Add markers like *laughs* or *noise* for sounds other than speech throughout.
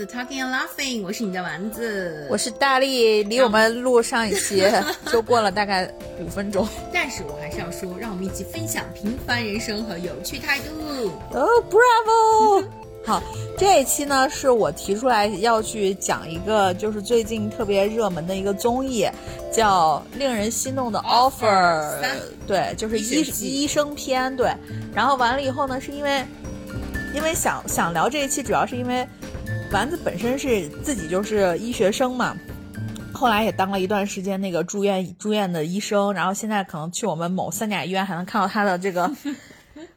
的 Talking and Laughing，我是你的丸子，我是大力，离我们录上一期就过了大概五分钟，*laughs* 但是我还是要说，让我们一起分享平凡人生和有趣态度。哦，Bravo！*laughs* 好，这一期呢是我提出来要去讲一个，就是最近特别热门的一个综艺，叫《令人心动的 Offer》，对，就是医医生篇，对。然后完了以后呢，是因为。因为想想聊这一期，主要是因为丸子本身是自己就是医学生嘛，后来也当了一段时间那个住院住院的医生，然后现在可能去我们某三甲医院还能看到他的这个。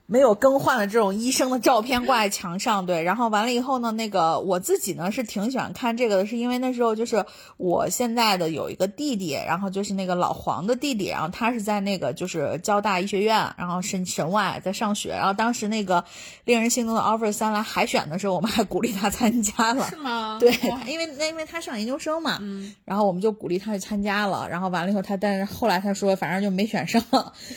没有更换的这种医生的照片挂在墙上，对，然后完了以后呢，那个我自己呢是挺喜欢看这个的，是因为那时候就是我现在的有一个弟弟，然后就是那个老黄的弟弟，然后他是在那个就是交大医学院，然后神神外在上学，然后当时那个令人心动的 offer 三来海选的时候，我们还鼓励他参加了，*laughs* 是吗？对，因为那因为他上研究生嘛，嗯，然后我们就鼓励他去参加了，然后完了以后他，但是后来他说反正就没选上，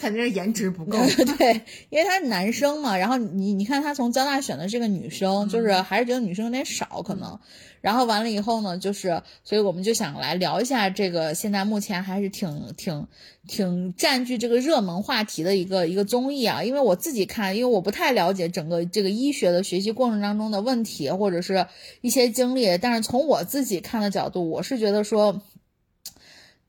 肯定是颜值不够，*laughs* 对，因为他是男。男生嘛，然后你你看他从交大选的这个女生，就是还是觉得女生有点少可能。然后完了以后呢，就是所以我们就想来聊一下这个现在目前还是挺挺挺占据这个热门话题的一个一个综艺啊。因为我自己看，因为我不太了解整个这个医学的学习过程当中的问题或者是一些经历，但是从我自己看的角度，我是觉得说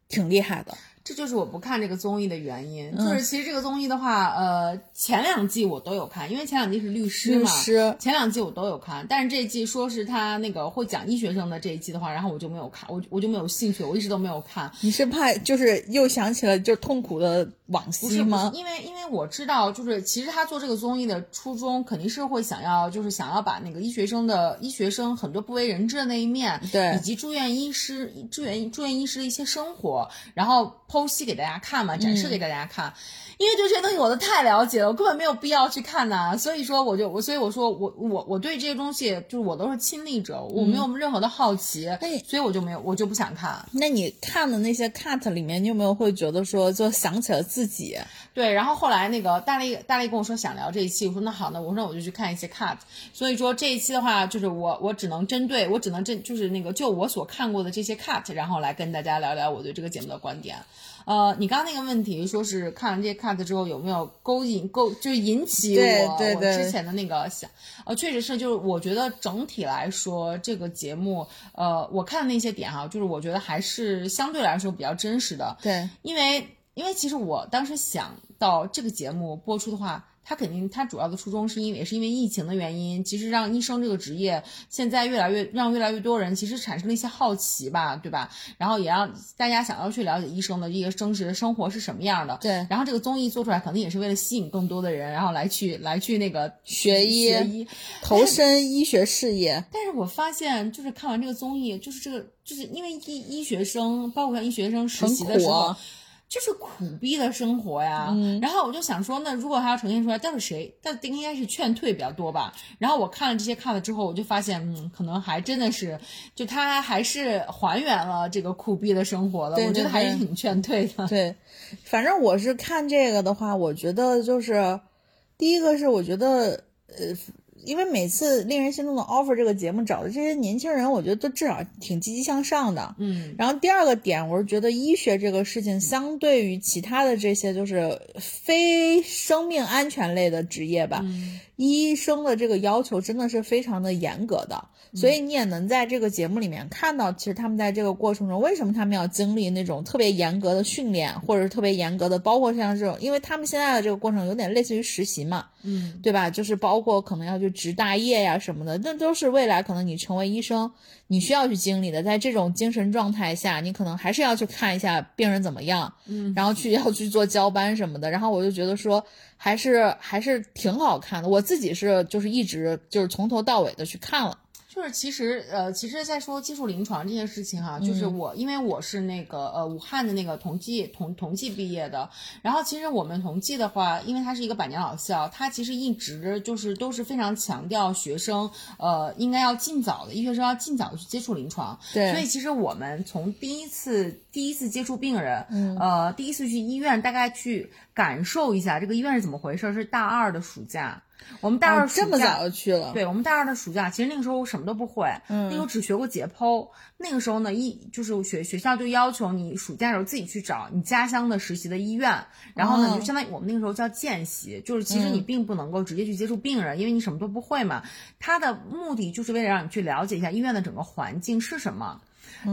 挺厉害的。这就是我不看这个综艺的原因，就是其实这个综艺的话，呃，前两季我都有看，因为前两季是律师嘛，前两季我都有看，但是这一季说是他那个会讲医学生的这一季的话，然后我就没有看，我我就没有兴趣，我一直都没有看。你是怕就是又想起了就痛苦的往昔吗？因为因为我知道，就是其实他做这个综艺的初衷肯定是会想要，就是想要把那个医学生的医学生很多不为人知的那一面，对，以及住院医师住院住院医师的一些生活，然后。剖析给大家看嘛，展示给大家看，因为就这些东西我都太了解了，我根本没有必要去看呐。所以说我就我所以我说我我我对这些东西就是我都是亲历者，我没有任何的好奇，所以我就没有我就不想看。那你看的那些 cut 里面，你有没有会觉得说就想起了自己？对，然后后来那个大力大力跟我说想聊这一期，我说那好，那我说那我就去看一些 cut。所以说这一期的话，就是我我只能针对我只能针就是那个就我所看过的这些 cut，然后来跟大家聊聊我对这个节目的观点。呃，你刚刚那个问题，说是看完这些 cut 之后有没有勾引勾，就引起我我之前的那个想，呃，确实是，就是我觉得整体来说这个节目，呃，我看的那些点哈，就是我觉得还是相对来说比较真实的。对，因为因为其实我当时想到这个节目播出的话。他肯定，他主要的初衷是因为也是因为疫情的原因，其实让医生这个职业现在越来越让越来越多人其实产生了一些好奇吧，对吧？然后也让大家想要去了解医生的这个真实的生活是什么样的。对。然后这个综艺做出来，肯定也是为了吸引更多的人，然后来去来去那个学医、学医、投身医学事业。但是我发现，就是看完这个综艺，就是这个，就是因为医医学生，包括像医学生实习的时候。就是苦逼的生活呀，然后我就想说，那如果他要呈现出来，到底谁？到底应该是劝退比较多吧。然后我看了这些看了之后，我就发现，嗯，可能还真的是，就他还是还原了这个苦逼的生活了。我觉得还是挺劝退的。对，反正我是看这个的话，我觉得就是第一个是我觉得，呃。因为每次令人心动的 offer 这个节目找的这些年轻人，我觉得都至少挺积极向上的。嗯，然后第二个点，我是觉得医学这个事情，相对于其他的这些就是非生命安全类的职业吧。医生的这个要求真的是非常的严格的，所以你也能在这个节目里面看到，其实他们在这个过程中，为什么他们要经历那种特别严格的训练，或者是特别严格的，包括像这种，因为他们现在的这个过程有点类似于实习嘛，嗯，对吧？就是包括可能要去值大业呀什么的，那都是未来可能你成为医生你需要去经历的。在这种精神状态下，你可能还是要去看一下病人怎么样，嗯，然后去要去做交班什么的。然后我就觉得说。还是还是挺好看的，我自己是就是一直就是从头到尾的去看了。就是其实呃，其实，在说接触临床这件事情哈，就是我因为我是那个呃武汉的那个同济同同济毕业的，然后其实我们同济的话，因为它是一个百年老校，它其实一直就是都是非常强调学生呃应该要尽早的医学生要尽早的去接触临床。对，所以其实我们从第一次第一次接触病人，呃，第一次去医院，大概去感受一下这个医院是怎么回事，是大二的暑假。我们大二暑这么早就去了，对我们大二的暑假，其实那个时候我什么都不会，嗯那时候只学过解剖。那个时候呢，一就是学学校就要求你暑假的时候自己去找你家乡的实习的医院，然后呢，哦就相当于我们那个时候叫见习，就是其实你并不能够直接去接触病人，因为你什么都不会嘛。他的目的就是为了让你去了解一下医院的整个环境是什么。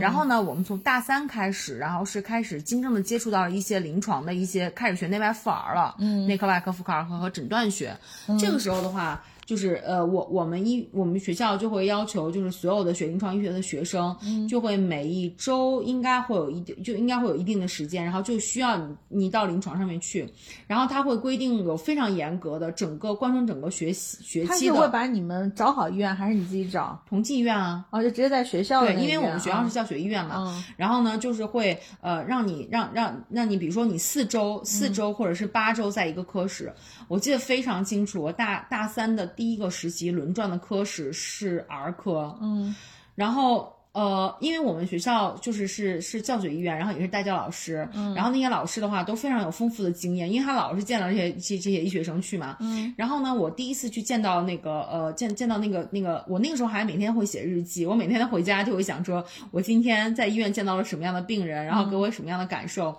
然后呢，我们从大三开始，然后是开始真正的接触到了一些临床的一些，开始学内外妇儿了，嗯，内科、外科、妇科、儿科和诊断学。这个时候的话，就是呃，我我们医我们学校就会要求，就是所有的学临床医学的学生，就会每一周应该会有一定，就应该会有一定的时间，然后就需要你你到临床上面去，然后他会规定有非常严格的整个贯穿整个学习学期的他是会把你们找好医院，还是你自己找？同济医院啊。哦，就直接在学校的对，因为我们学校啊是教学医院嘛，嗯然后呢，就是会呃让你让让让你，比如说你四周四周或者是八周在一个科室，我记得非常清楚，我大大三的第一个实习轮转的科室是儿科，嗯然后。呃，因为我们学校就是是是教学医院，然后也是带教老师，嗯然后那些老师的话都非常有丰富的经验，因为他老是见到这些这些这些医学生去嘛，嗯，然后呢，我第一次去见到那个呃见见到那个那个，我那个时候还每天会写日记，我每天回家就会想说，我今天在医院见到了什么样的病人，然后给我什么样的感受。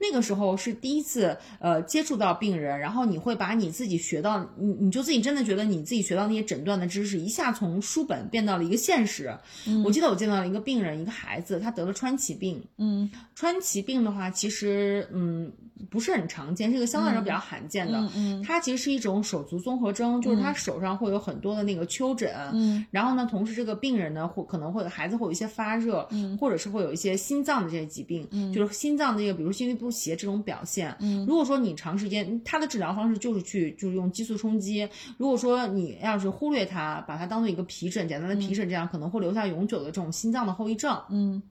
那个时候是第一次，呃，接触到病人，然后你会把你自己学到，你你就自己真的觉得你自己学到那些诊断的知识，一下从书本变到了一个现实。我记得我见到了一个病人，一个孩子，他得了川崎病。嗯川崎病的话，其实嗯不是很常见，是一个相对来说比较罕见的。嗯嗯它其实是一种手足综合征，就是他手上会有很多的那个丘疹，嗯然后呢，同时这个病人呢，会可能会孩子会有一些发热，嗯或者是会有一些心脏的这些疾病，就是心脏的这个，比如心律不协这种表现。嗯如果说你长时间，它的治疗方式就是去就是用激素冲击。如果说你要是忽略它，把它当做一个皮疹，简单的皮疹这样，可能会留下永久的这种心脏的后遗症。嗯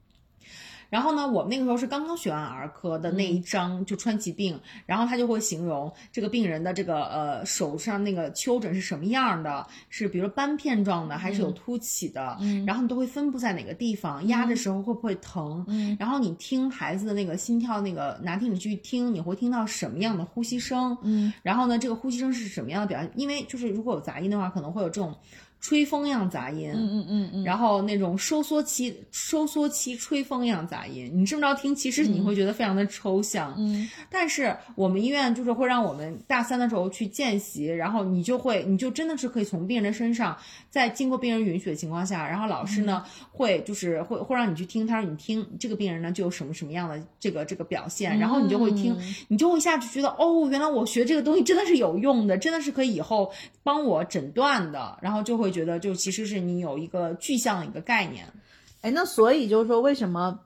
然后呢，我们那个时候是刚刚学完儿科的那一章，就川崎病，然后他就会形容这个病人的这个呃手上那个丘疹是什么样的，是比如说斑片状的，还是有凸起的，然后你都会分布在哪个地方，压的时候会不会疼，然后你听孩子的那个心跳那个拿听你去听，你会听到什么样的呼吸声，嗯。然后呢，这个呼吸声是什么样的表现？因为就是如果有杂音的话，可能会有这种吹风样杂音，嗯嗯嗯，然后那种收缩期、收缩期吹风样杂音，你这么着听，其实你会觉得非常的抽象。嗯，但是我们医院就是会让我们大三的时候去见习，然后你就会，你就真的是可以从病人的身上，在经过病人允许的情况下，然后老师呢、会就是会会让你去听，他说你听这个病人呢就有什么什么样的这个这个表现，然后你就会听，你就会一下就觉得哦，原来我学这个东西真的是有用的，真的是可以以后帮我诊断的，然后就会会觉得就其实是你有一个具象的一个概念。哎，那所以就是说，为什么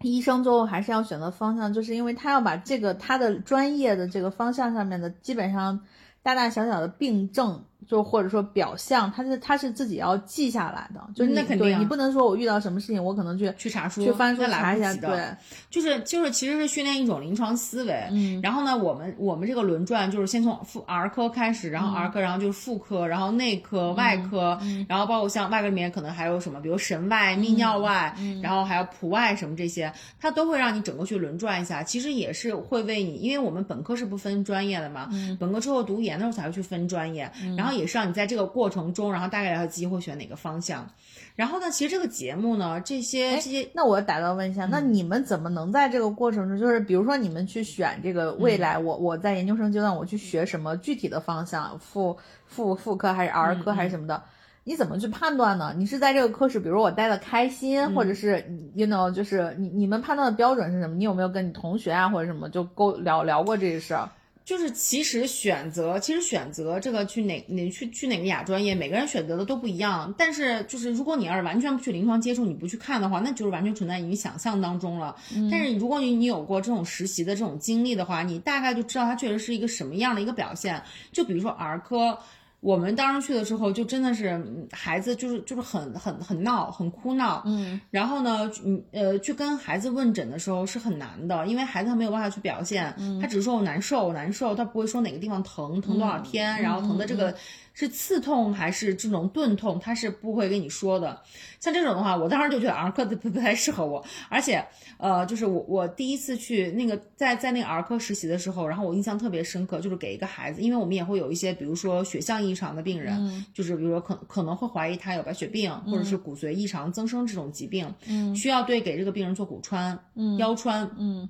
医生最后还是要选择方向，就是因为他要把这个他的专业的这个方向上面的基本上大大小小的病症，就或者说表象，他是他是自己要记下来的，就是那肯定你不能说我遇到什么事情，我可能去去查书，去翻书来查一下，对，就是就是其实是训练一种临床思维。嗯然后呢，我们我们这个轮转就是先从妇儿科开始，然后儿科，然后就是妇科，然后内科、外科，然后包括像外科里面可能还有什么，比如神外、泌尿外，然后还有普外什么这些，它都会让你整个去轮转一下。其实也是会为你，因为我们本科是不分专业的嘛，本科之后读研的时候才会去分专业，然后也是让你在这个过程中，然后大概了解自己会选哪个方向。然后呢，其实这个节目呢，这些这些那我打断问一下，那嗯你们怎么能在这个过程中，就是比如说你们去选这个未来，嗯我我在研究生阶段我去学什么具体的方向，妇妇妇科还是儿嗯科还是什么的？你怎么去判断呢？你是在这个科室，比如我待的开心，嗯或者是 you know，就是你你们判断的标准是什么？你有没有跟你同学啊或者什么就沟聊聊过这个事儿？就是其实选择，其实选择这个去哪哪去去哪个亚专业，每个人选择的都不一样。但是就是如果你要是完全不去临床接触，你不去看的话，那就是完全存在于你想象当中了。但是如果你你有过这种实习的这种经历的话，你大概就知道它确实是一个什么样的一个表现。就比如说儿科。我们当时去的时候，就真的是嗯孩子就是就是很很很闹，很哭闹，嗯。然后呢，嗯呃，去跟孩子问诊的时候是很难的，因为孩子他没有办法去表现，他只是说我难受，我难受，他不会说哪个地方疼，疼多少天，然后疼的这个是刺痛还是这种钝痛，他是不会跟你说的。像这种的话，我当时就觉得儿科的不 *laughs* 不太适合我，而且，呃，就是我我第一次去那个在在那个儿科实习的时候，然后我印象特别深刻，就是给一个孩子，因为我们也会有一些，比如说血象异常的病人，就是比如说可可能会怀疑他有白血病，或者是骨髓异常增生这种疾病，嗯，需要对给这个病人做骨穿、腰穿，嗯，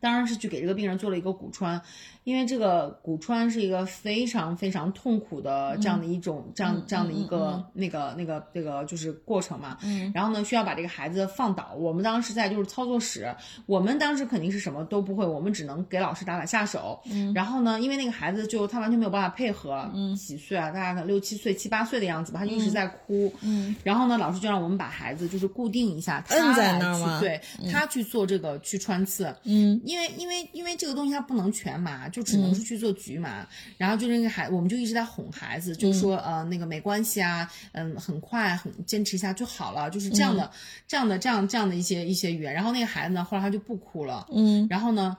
当然是去给这个病人做了一个骨穿。因为这个骨穿是一个非常非常痛苦的这样的一种这样这样的一个那个那个那个就是过程嘛，嗯，然后呢需要把这个孩子放倒。我们当时在就是操作室，我们当时肯定是什么都不会，我们只能给老师打打下手。嗯，然后呢，因为那个孩子就他完全没有办法配合，嗯，几岁啊？大概六七岁、七八岁的样子吧，他就一直在哭。嗯，然后呢，老师就让我们把孩子就是固定一下，摁在那儿吗？对，他去做这个去穿刺。嗯，因为因为因为这个东西它不能全麻，就只能是去做。局嘛，然后就那个孩，我们就一直在哄孩子，就说呃那个没关系啊，嗯，很快很坚持一下就好了，就是这样的，这样的，这样这样的一些一些语言。然后那个孩子呢，后来他就不哭了，嗯，然后呢，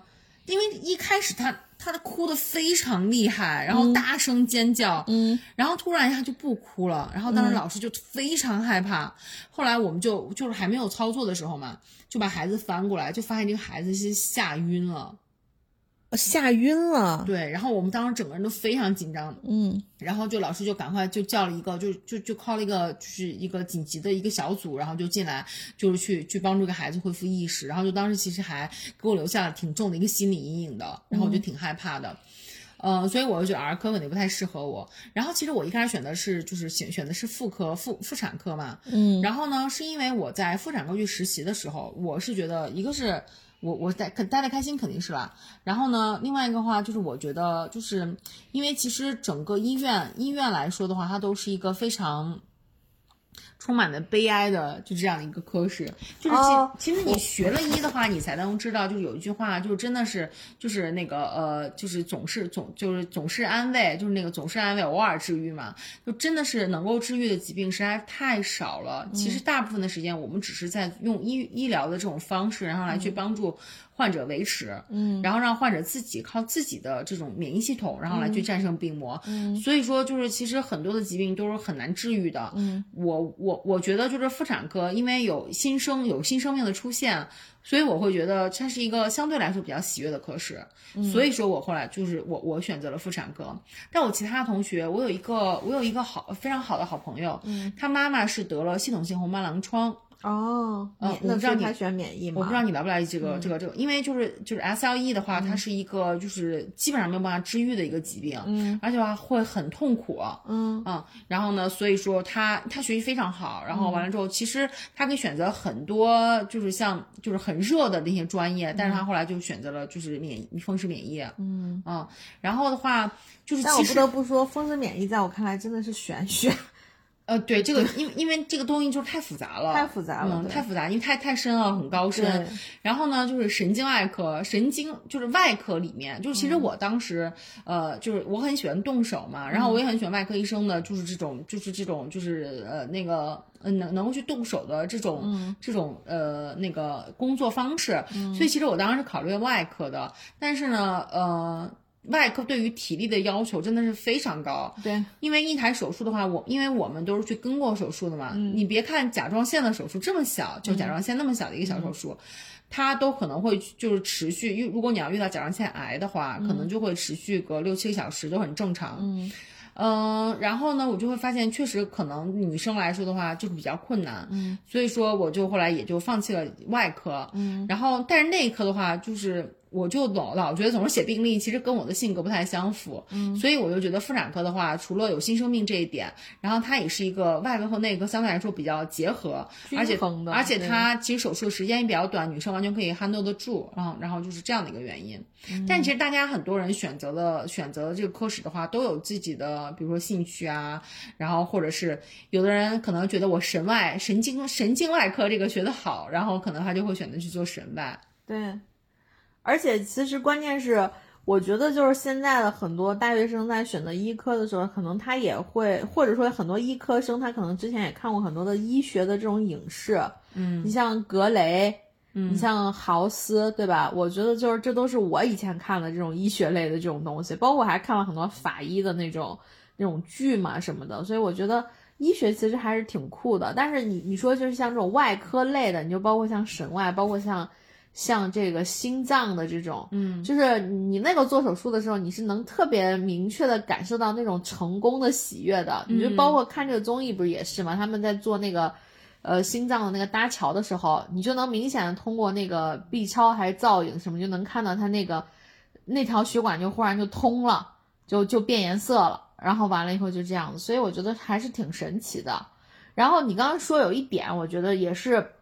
因为一开始他他的哭的非常厉害，然后大声尖叫，嗯，然后突然一下就不哭了，然后当时老师就非常害怕。后来我们就就是还没有操作的时候嘛，就把孩子翻过来，就发现这个孩子是吓晕了。吓晕了，对，然后我们当时整个人都非常紧张，嗯，然后就老师就赶快就叫了一个，就就就 call 了一个，就是一个紧急的一个小组，然后就进来，就是去去帮助个孩子恢复意识，然后就当时其实还给我留下了挺重的一个心理阴影的，然后我就挺害怕的，呃，所以我就觉得儿科肯定不太适合我，然后其实我一开始选的是就是选选的是妇科妇妇产科嘛，嗯，然后呢是因为我在妇产科去实习的时候，我是觉得一个是。我我待可待的开心肯定是吧，然后呢，另外一个话就是我觉得就是因为其实整个医院医院来说的话，它都是一个非常。充满了悲哀的，就这样一个科室，就是其其实你学了医的话，你才能知道，就是有一句话，就是真的是，就是那个呃，就是总是总就是总是安慰，就是那个总是安慰，偶尔治愈嘛，就真的是能够治愈的疾病实在太少了。其实大部分的时间，我们只是在用医医疗的这种方式，然后来去帮助患者维持，嗯，然后让患者自己靠自己的这种免疫系统，然后来去战胜病魔。嗯，所以说，就是其实很多的疾病都是很难治愈的。嗯，我我。我我觉得就是妇产科，因为有新生有新生命的出现，所以我会觉得它是一个相对来说比较喜悦的科室。所以说我后来就是我我选择了妇产科。但我其他同学，我有一个我有一个好非常好的好朋友，嗯，他妈妈是得了系统性红斑狼疮。哦，呃，我不知道你选免疫吗？我不知道你了不了解这个这个这个，因为就是就是 SLE 的话，它是一个就是基本上没有办法治愈的一个疾病，嗯，而且话会很痛苦，嗯。嗯，然后呢，所以说他他学习非常好，然后完了之后，其实他可以选择很多就是像就是很热的那些专业，但是他后来就选择了就是免疫风湿免疫，嗯。嗯，然后的话就是，但我不得不说，风湿免疫在我看来真的是玄学。呃，对这个，*laughs* 因为因为这个东西就是太复杂了，太复杂了，太复杂，因为太太深了，很高深。然后呢，就是神经外科，神经就是外科里面，就是其实我当时，呃，就是我很喜欢动手嘛，然后我也很喜欢外科医生的，就是这种，就是这种，就是呃那个，嗯，能能够去动手的这种，这种呃那个工作方式。所以其实我当时是考虑外科的，但是呢，呃。外科对于体力的要求真的是非常高，对，因为一台手术的话，我因为我们都是去跟过手术的嘛，你别看甲状腺的手术这么小，就甲状腺那么小的一个小手术，它都可能会就是持续，因如果你要遇到甲状腺癌的话，可能就会持续个六七个小时，都很正常。嗯，嗯，然后呢，我就会发现确实可能女生来说的话就是比较困难，嗯，所以说我就后来也就放弃了外科，嗯，然后但是内科的话就是。我就老老觉得总是写病历，其实跟我的性格不太相符，嗯，所以我就觉得妇产科的话，除了有新生命这一点，然后它也是一个外科和内科相对来说比较结合，而且而且它其实手术的时间也比较短，女生完全可以 handle 得住，然后然后就是这样的一个原因。但其实大家很多人选择了选择这个科室的话，都有自己的比如说兴趣啊，然后或者是有的人可能觉得我神外神经神经外科这个学得好，然后可能他就会选择去做神外，对。而且其实关键是，我觉得就是现在的很多大学生在选择医科的时候，可能他也会，或者说很多医科生他可能之前也看过很多的医学的这种影视，嗯，你像格雷，嗯，你像豪斯，对吧？我觉得就是这都是我以前看的这种医学类的这种东西，包括我还看了很多法医的那种。那种剧嘛什么的，所以我觉得医学其实还是挺酷的。但是你你说就是像这种外科类的，你就包括像神外，包括像像这个心脏的这种，嗯，就是你那个做手术的时候，你是能特别明确的感受到那种成功的喜悦的。你就包括看这个综艺不是也是吗？他们在做那个。呃，心脏的那个搭桥的时候，你就能明显的通过那个 B 超还是造影什么，就能看到他那个那条血管就忽然就通了，就就变颜色了，然后完了以后就这样子，所以我觉得还是挺神奇的。然后你刚刚说有一点，我觉得也是，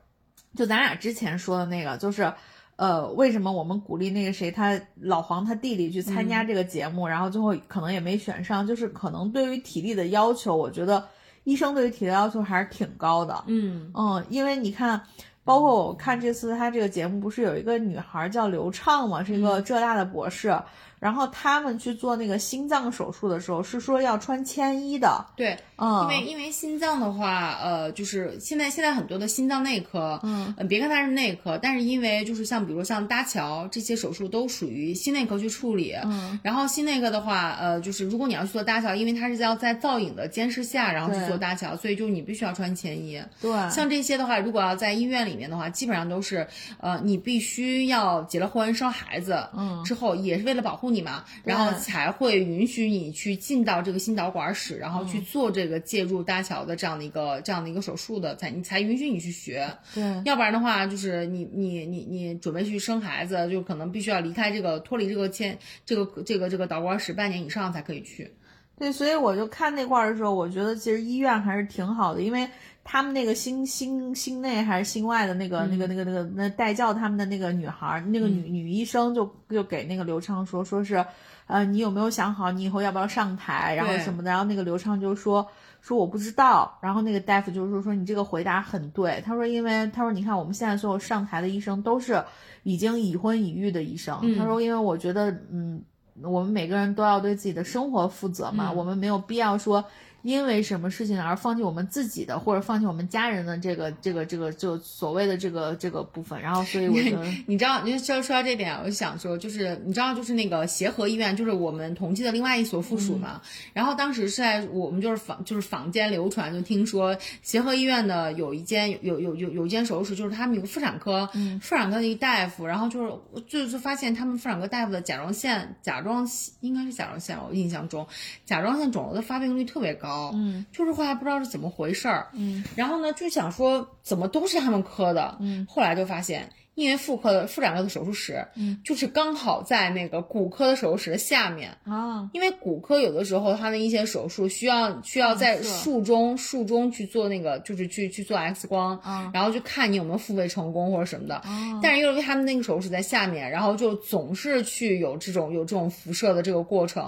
就咱俩之前说的那个，就是呃，为什么我们鼓励那个谁他老黄他弟弟去参加这个节目，然后最后可能也没选上，就是可能对于体力的要求，我觉得。医生对于体力要求还是挺高的，嗯嗯，因为你看，包括我看这次他这个节目，不是有一个女孩叫刘畅嘛，是一个浙大的博士。然后他们去做那个心脏手术的时候，是说要穿铅衣的。对，嗯，因为因为心脏的话，呃，就是现在现在很多的心脏内科，嗯，别看它是内科，但是因为就是像比如像搭桥这些手术都属于心内科去处理。嗯，然后心内科的话，呃，就是如果你要去做搭桥，因为它是要在造影的监视下，然后去做搭桥，所以就是你必须要穿前衣。对，像这些的话，如果要在医院里面的话，基本上都是，呃，你必须要结了婚生孩子，嗯，之后也是为了保护你嘛，然后。才会允许你去进到这个心导管室，然后去做这个介入搭桥的这样的一个这样的一个手术的，才你才允许你去学。对，要不然的话，就是你你你你准备去生孩子，就可能必须要离开这个脱离这个签这个这个这个导管室半年以上才可以去。对，所以我就看那块儿的时候，我觉得其实医院还是挺好的，因为他们那个心心心内还是心外的那个那个那个那个那带教他们的那个女孩，那个女女医生就就给那个刘畅说，说是。呃，你有没有想好你以后要不要上台，然后什么的？然后那个刘畅就说说我不知道。然后那个大夫就是说说你这个回答很对。他说因为他说你看我们现在所有上台的医生都是已经已婚已育的医生。他说因为我觉得嗯，我们每个人都要对自己的生活负责嘛，我们没有必要说。因为什么事情而放弃我们自己的，或者放弃我们家人的这个这个这个就所谓的这个这个部分，然后所以我觉得你知道，你说说到这点，我就想说，就是你知道，就是那个协和医院，就是我们同济的另外一所附属嘛。然后当时是在我们就是坊就是坊间流传，就听说协和医院的有一间有有有有一间手术室，就是他们有个妇产科，妇产科的一大夫，然后就是就是发现他们妇产科大夫的甲状腺甲状应该是甲状腺，我印象中甲状腺肿瘤的发病率特别高。嗯，就是后来不知道是怎么回事儿，嗯，然后呢就想说怎么都是他们磕的，嗯，后来就发现。因为妇科的妇产科的手术室，嗯，就是刚好在那个骨科的手术室的下面啊。因为骨科有的时候它的一些手术需要需要在术中术中去做那个，就是去去做 X 光，然后就看你有没有复位成功或者什么的。但是因为他们那个手术室在下面，然后就总是去有这种有这种辐射的这个过程。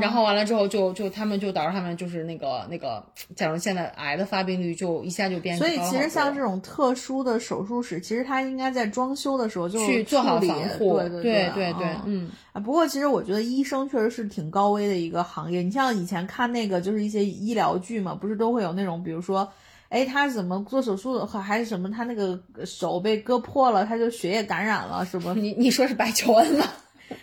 然后完了之后就就他们就导致他们就是那个那个甲状腺的癌的发病率就一下就变。所以其实像这种特殊的手术室，其实它应该在装。装修的时候就去做好防护，对对对对对，嗯啊。不过其实我觉得医生确实是挺高危的一个行业。你像以前看那个就是一些医疗剧嘛，不是都会有那种，比如说，哎，他怎么做手术的，还是什么，他那个手被割破了，他就血液感染了，什么？*laughs* 你你说是白求恩吗？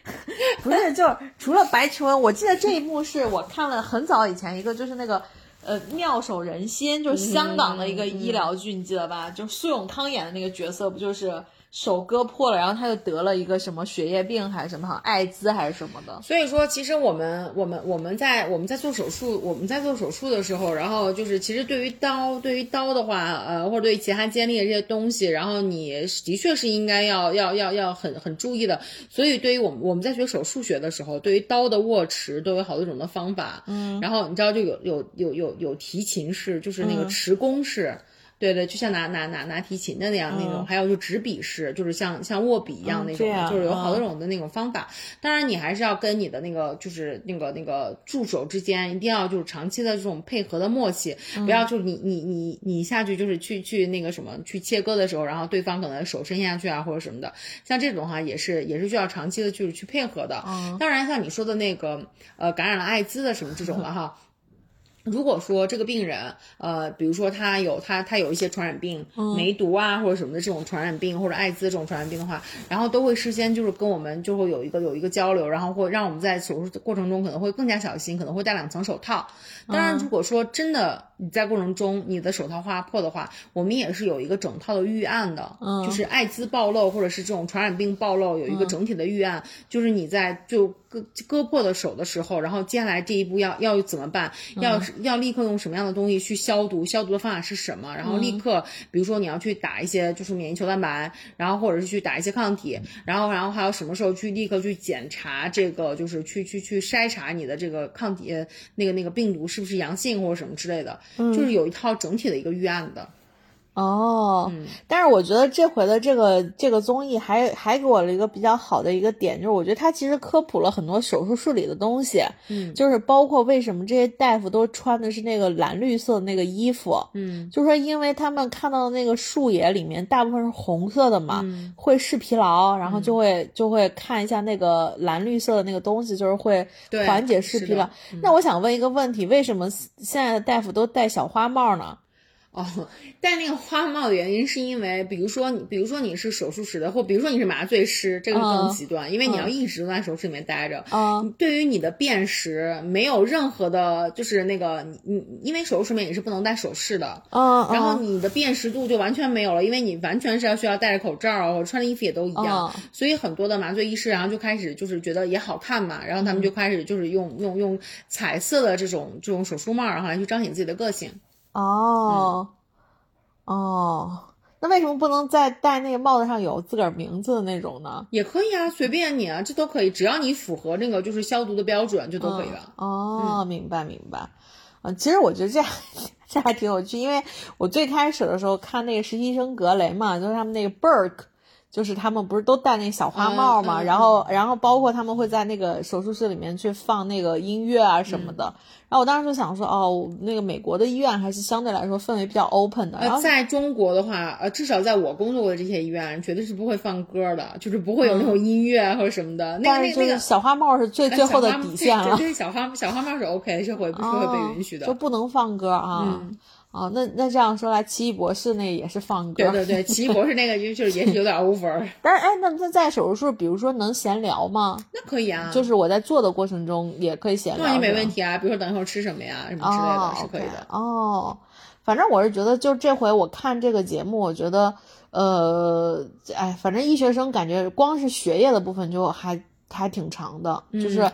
*laughs* 不是，就是除了白求恩，我记得这一幕是我看了很早以前一个，就是那个。呃，妙手仁心就是香港的一个医疗剧，你记得吧？就苏永康演的那个角色，不就是？手割破了，然后他就得了一个什么血液病还是什么，好像艾滋还是什么的。所以说，其实我们我们我们在我们在做手术，我们在做手术的时候，然后就是其实对于刀，对于刀的话，呃，或者对于其他尖利的这些东西，然后你的确是应该要要要要很很注意的。所以，对于我们我们在学手术学的时候，对于刀的握持都有好多种的方法。嗯，然后你知道就有有有有有提琴式，就是那个持弓式。对对，就像拿拿拿拿提琴的那样那种，还有就执笔式，就是像像握笔一样那种，就是有好多种的那种方法。当然，你还是要跟你的那个就是那个那个助手之间一定要就是长期的这种配合的默契，不要就是你你你你下去就是去去那个什么去切割的时候，然后对方可能手伸下去啊或者什么的，像这种哈也是也是需要长期的就是去配合的。当然，像你说的那个呃感染了艾滋的什么这种的哈。如果说这个病人，呃，比如说他有他他有一些传染病，梅毒啊或者什么的这种传染病，或者艾滋这种传染病的话，然后都会事先就是跟我们就会有一个有一个交流，然后会让我们在手术过程中可能会更加小心，可能会戴两层手套。当然，如果说真的你在过程中你的手套划破的话，我们也是有一个整套的预案的，就是艾滋暴露或者是这种传染病暴露有一个整体的预案，就是你在就割割破的手的时候，然后接下来这一步要要怎么办，要要立刻用什么样的东西去消毒，消毒的方法是什么，然后立刻比如说你要去打一些就是免疫球蛋白，然后或者是去打一些抗体，然后然后还有什么时候去立刻去检查这个就是去去去筛查你的这个抗体那个那个病毒。是不是阳性或者什么之类的，就是有一套整体的一个预案的。哦，但是我觉得这回的这个这个综艺还还给我了一个比较好的一个点，就是我觉得它其实科普了很多手术室里的东西，嗯，就是包括为什么这些大夫都穿的是那个蓝绿色的那个衣服，嗯，就是说因为他们看到的那个树叶里面大部分是红色的嘛，会视疲劳，然后就会就会看一下那个蓝绿色的那个东西，就是会缓解视疲劳。那我想问一个问题，为什么现在的大夫都戴小花帽呢？哦，戴那个花帽的原因是因为，比如说你，比如说你是手术室的，或比如说你是麻醉师，这个更极端，因为你要一直都在手术室里面待着。啊，对于你的辨识没有任何的，就是那个你，因为手术室里面也是不能戴首饰的。啊，然后你的辨识度就完全没有了，因为你完全是要需要戴着口罩，穿的衣服也都一样。所以很多的麻醉医师，然后就开始就是觉得也好看嘛，然后他们就开始就是用用用彩色的这种这种手术帽，然后来去彰显自己的个性。哦，哦，那为什么不能再戴那个帽子上有自个儿名字的那种呢？也可以啊，随便你啊，这都可以，只要你符合那个就是消毒的标准，就都可以了。哦，明白明白。啊，其实我觉得这样这还挺有趣，因为我最开始的时候看那个实习生格雷嘛，就是他们那个 Burke。就是他们不是都戴那小花帽嘛，然后然后包括他们会在那个手术室里面去放那个音乐啊什么的。然后我当时就想说，哦，那个美国的医院还是相对来说氛围比较 open 的。然后，在中国的话，呃，至少在我工作过的这些医院，绝对是不会放歌的，就是不会有那种音乐或者什么的。那个那个小花帽是最最后的底线了。对，小花小花帽是 OK，是会是会被允许的，就不能放歌啊。哦，那那这样说来，奇异博士那也是放歌。对对对，*laughs* 奇异博士那个就就是也是有点 over。*laughs* 但是哎，那那在手术室，比如说能闲聊吗？那可以啊，就是我在做的过程中也可以闲聊。那你没问题啊，比如说等一会儿吃什么呀，什么之类的，是可以的。哦，反正我是觉得，就这回我看这个节目，我觉得，呃，哎，反正医学生感觉光是学业的部分就还还挺长的，就是。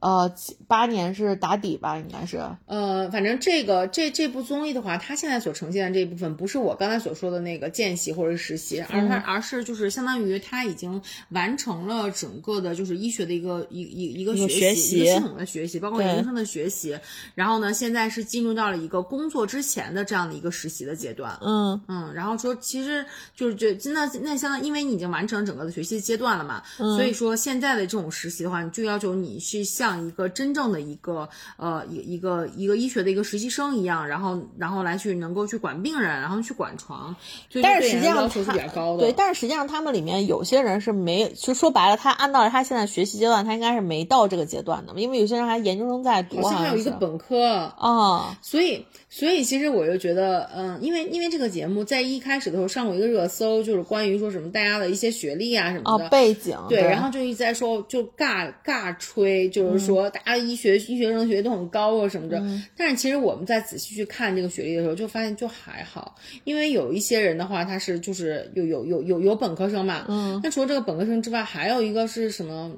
呃，八年是打底吧，应该是。呃，反正这个这这部综艺的话，它现在所呈现的这一部分，不是我刚才所说的那个见习或者是实习，而它而是就是相当于他已经完成了整个的，就是医学的一个一一一个学习，一个系统的学习，包括研究生的学习。然后呢，现在是进入到了一个工作之前的这样的一个实习的阶段。嗯嗯，然后说其实就是这那那相当，因为你已经完成整个的学习阶段了嘛，所以说现在的这种实习的话，你就要求你去向像一个真正的一个呃一一个一个医学的一个实习生一样，然后然后来去能够去管病人，然后去管床，但是实际上要求是比较高的。对，但是实际上他们里面有些人是没，就说白了，他按照他现在学习阶段，他应该是没到这个阶段的，因为有些人还研究生在读，好像还有一个本科啊，所以所以其实我就觉得，嗯，因为因为这个节目在一开始的时候上过一个热搜，就是关于说什么大家的一些学历啊什么的背景，对，然后就一直在说就尬尬吹，就是。说大家医学医学生学历都很高啊什么的，但是其实我们在仔细去看这个学历的时候，就发现就还好，因为有一些人的话，他是就是有有有有有本科生嘛，嗯，那除了这个本科生之外，还有一个是什么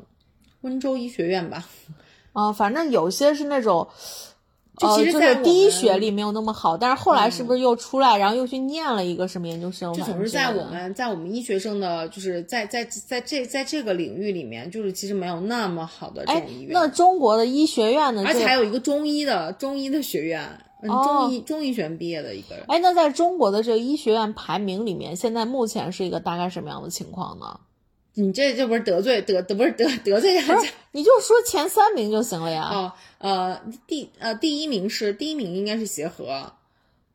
温州医学院吧，啊，反正有些是那种。就其实就是第一学历没有那么好，但是后来是不是又出来，然后又去念了一个什么研究生？就总是在我们在我们医学生的，就是在在在这在这个领域里面，就是其实没有那么好的这种医院。那中国的医学院呢？而且还有一个中医的中医的学院，中医中医学院毕业的一个人。哎，那在中国的这个医学院排名里面，现在目前是一个大概什么样的情况呢？你这这不是得罪得得不是得得罪人家？你就说前三名就行了呀。哦，呃，第呃第一名是第一名应该是协和，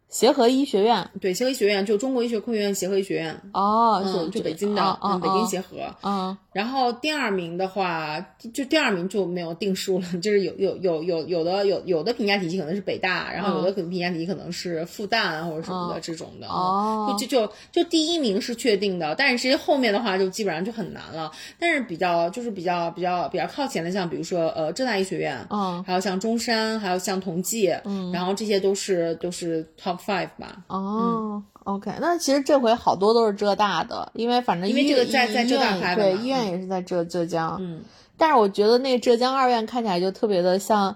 协和医学院对，协和医学院就中国医学科学院协和医学院，哦，嗯，就北京的，啊嗯，北京协和。嗯然后第二名的话，就第二名就没有定数了，*laughs* 就是有有有有有的有有的评价体系可能是北大，然后有的可能评价体系可能是复旦或者什么的这种的。哦就就就就第一名是确定的，但是其实后面的话就基本上就很难了。但是比较就是比较比较比较靠前的，像比如说呃浙大医学院，嗯还有像中山，还有像同济，嗯，然后这些都是都是 top five 吧。哦。OK，那其实这回好多都是浙大的，因为反正因为这个在在浙大院对开的嘛医院也是在浙浙江，嗯，但是我觉得那个浙江二院看起来就特别的像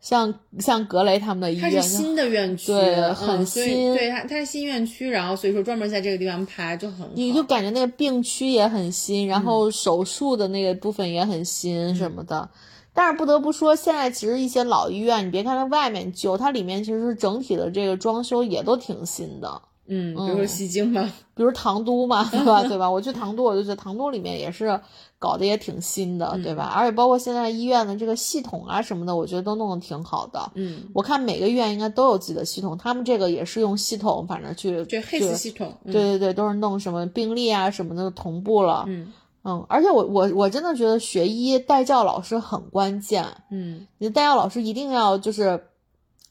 像像格雷他们的医院它院，是新的院区，对嗯很新对它它是新院区，然后所以说专门在这个地方拍就很。你就感觉那个病区也很新，然后手术的那个部分也很新什么的。但是不得不说，现在其实一些老医院，你别看它外面旧，它里面其实整体的这个装修也都挺新的。嗯，比如说西京嘛，比如唐都嘛，*laughs* 对吧？对吧？我去唐都，我就觉得唐都里面也是搞得也挺新的，对吧？而且包括现在医院的这个系统啊什么的，我觉得都弄得挺好的。嗯，我看每个医院应该都有自己的系统，他们这个也是用系统，反正去对去 HIS 系统，嗯对对对，都是弄什么病历啊什么的同步了。嗯嗯，而且我我我真的觉得学医带教老师很关键，嗯你的带教老师一定要就是。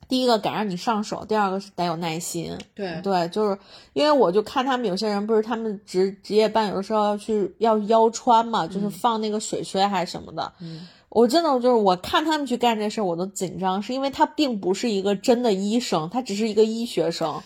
第一个敢让你上手，第二个是得有耐心。对对，就是因为我就看他们有些人不是他们值值夜班，有的时候要去要腰穿嘛，就是放那个水锤还是什么的。嗯我真的就是我看他们去干这事儿，我都紧张，是因为他并不是一个真的医生，他只是一个医学生。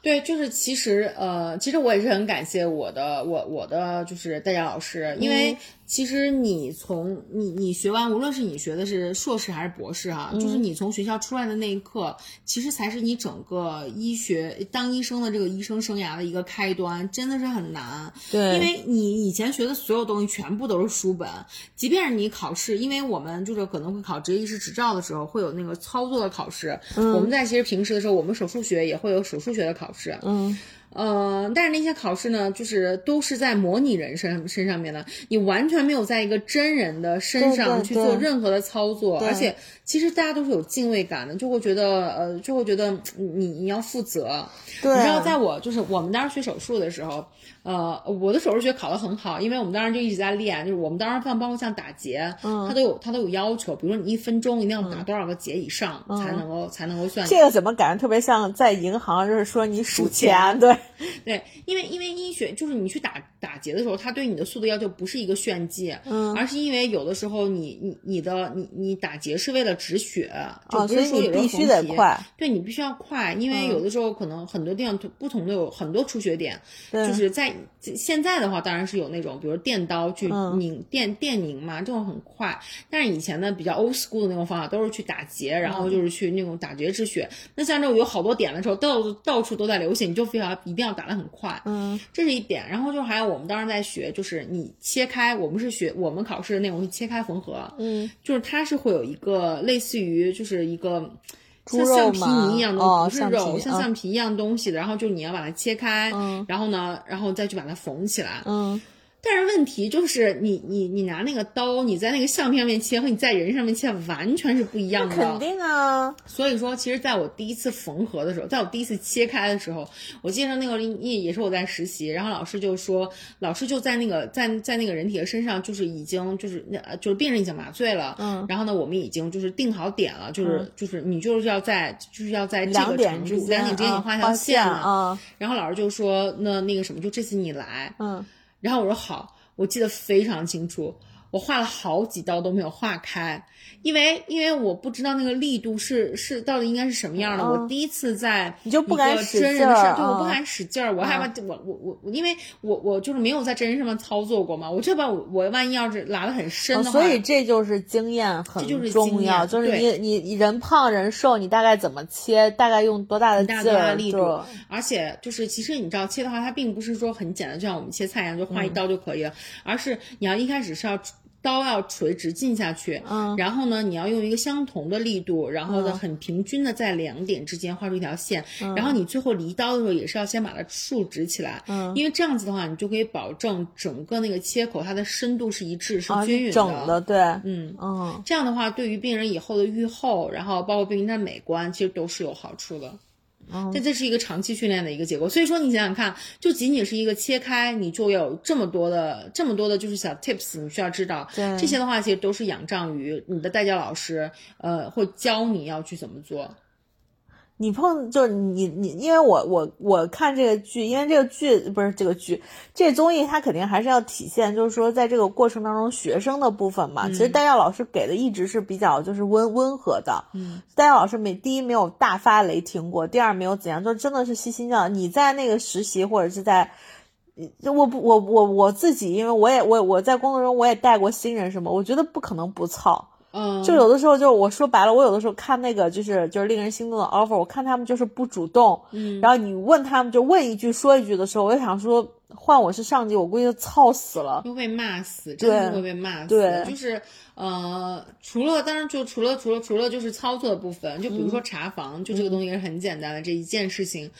对，就是其实呃，其实我也是很感谢我的我我的就是代教老师，因为其实你从你你学完，无论是你学的是硕士还是博士哈、就是你从学校出来的那一刻，其实才是你整个医学当医生的这个医生生涯的一个开端，真的是很难。对，因为你以前学的所有东西全部都是书本，即便是你考试，因为我们就是可能会考执业医师执照的时候会有那个操作的考试，我们在其实平时的时候，我们手术学也会有手术学的考试，嗯，呃，但是那些考试呢，就是都是在模拟人身身上面的，你完全没有在一个真人的身上去做任何的操作，对。而且其实大家都是有敬畏感的，就会觉得呃，就会觉得你你要负责。对，你知道，在我就是我们当时学手术的时候，呃，我的手术学考得很好，因为我们当时就一直在练，就是我们当时像包括像打结，嗯它都有它都有要求，比如说你一分钟一定要打多少个结以上、才能够才能够算这个怎么感觉特别像在银行，就是说你数钱，对，对，因为因为医学就是你去打打结的时候，它对你的速度要求不是一个炫技，嗯，而是因为有的时候你你你的你你打结是为了止血，就哦，不是说有人必须得快，对你必须要快，因为有的时候可能很多地方不同的有很多出血点，对。就是在现在的话当然是有那种，比如电刀去嗯拧、电电拧嘛，这种很快。但是以前呢比较 old school 的那种方法都是去打结，然嗯后就是去那种打结止血。那像这种有好多点的时候，到到处都在流血，你就非要一定要打得很快。嗯这是一点，然后就还有我们当时在学，就是你切开，我们是学我们考试的内容是切开缝合，嗯，就是它是会有一个类似于就是一个猪肉像橡皮泥一样的，哦不是肉，像橡皮一样东西的，然后就你要把它切开，嗯。然后呢，然后再去把它缝起来。嗯，但是问题就是你你你拿那个刀，你在那个相片上面切和你在人上面切完全是不一样的。肯定啊，所以说，其实在我第一次缝合的时候，在我第一次切开的时候，我记得那个也也是我在实习，然后老师就说，老师就在那个在在那个人体的身上，就是已经就是那呃就是病人已经麻醉了，嗯，然后呢，我们已经就是定好点了，就是、就是你就是要在就是要在这个程度点之间，两点之间你啊画一条线嘛，啊，然后老师就说，那那个什么，就这次你来，嗯，然后我说好，我记得非常清楚，我画了好几刀都没有画开，因为因为我不知道那个力度是是到底应该是什么样的。嗯我第一次在你就不敢使真人的事儿，劲儿对，我不嗯敢使劲儿，我害怕我我我我，因为我我就是没有在真人上面操作过嘛，我这把我我万一要是拉的很深哦的话，所以这就是经验很重要，就是对你你你人胖人瘦，你大概怎么切，大概用多大的劲大力度，而且就是其实你知道切的话，它并不是说很简单，就像我们切菜一样，就划嗯一刀就可以了，而是你要一开始是要。刀要垂直进下去，嗯。然后呢，你要用一个相同的力度，然后呢，嗯。很平均的在两点之间画出一条线，然后你最后离刀的时候也是要先把它竖直起来，嗯。因为这样子的话，你就可以保证整个那个切口它的深度是一致，是啊均匀整的，对，嗯，嗯，这样的话，对于病人以后的愈后，然后包括病人的美观，其实都是有好处的。这这是一个长期训练的一个结果。所以说你想想看，就仅仅是一个切开，你就有这么多的这么多的就是小 tips，你需要知道。对这些的话，其实都是仰仗于你的代教老师，呃，会教你要去怎么做。你碰就是你你，因为我我我看这个剧，因为这个剧不是这个剧，这综艺它肯定还是要体现，就是说在这个过程当中学生的部分嘛。其实戴耀老师给的一直是比较就是温温和的，嗯，戴耀老师没第一没有大发雷霆过，第二没有怎样，就真的是悉心教。你在那个实习或者是在，我不我我我自己，因为我也我我在工作中我也带过新人什么，我觉得不可能不操。嗯，就有的时候，就我说白了，我有的时候看那个就是就是令人心动的 offer，我看他们就是不主动，嗯，然后你问他们就问一句说一句的时候，我就想说，换我是上级，我估计就操死了。会被骂死，真的会被骂死。对就是呃，除了当然就除了除了除了就是操作的部分，就比如说查房，就这个东西是很简单的这一件事情。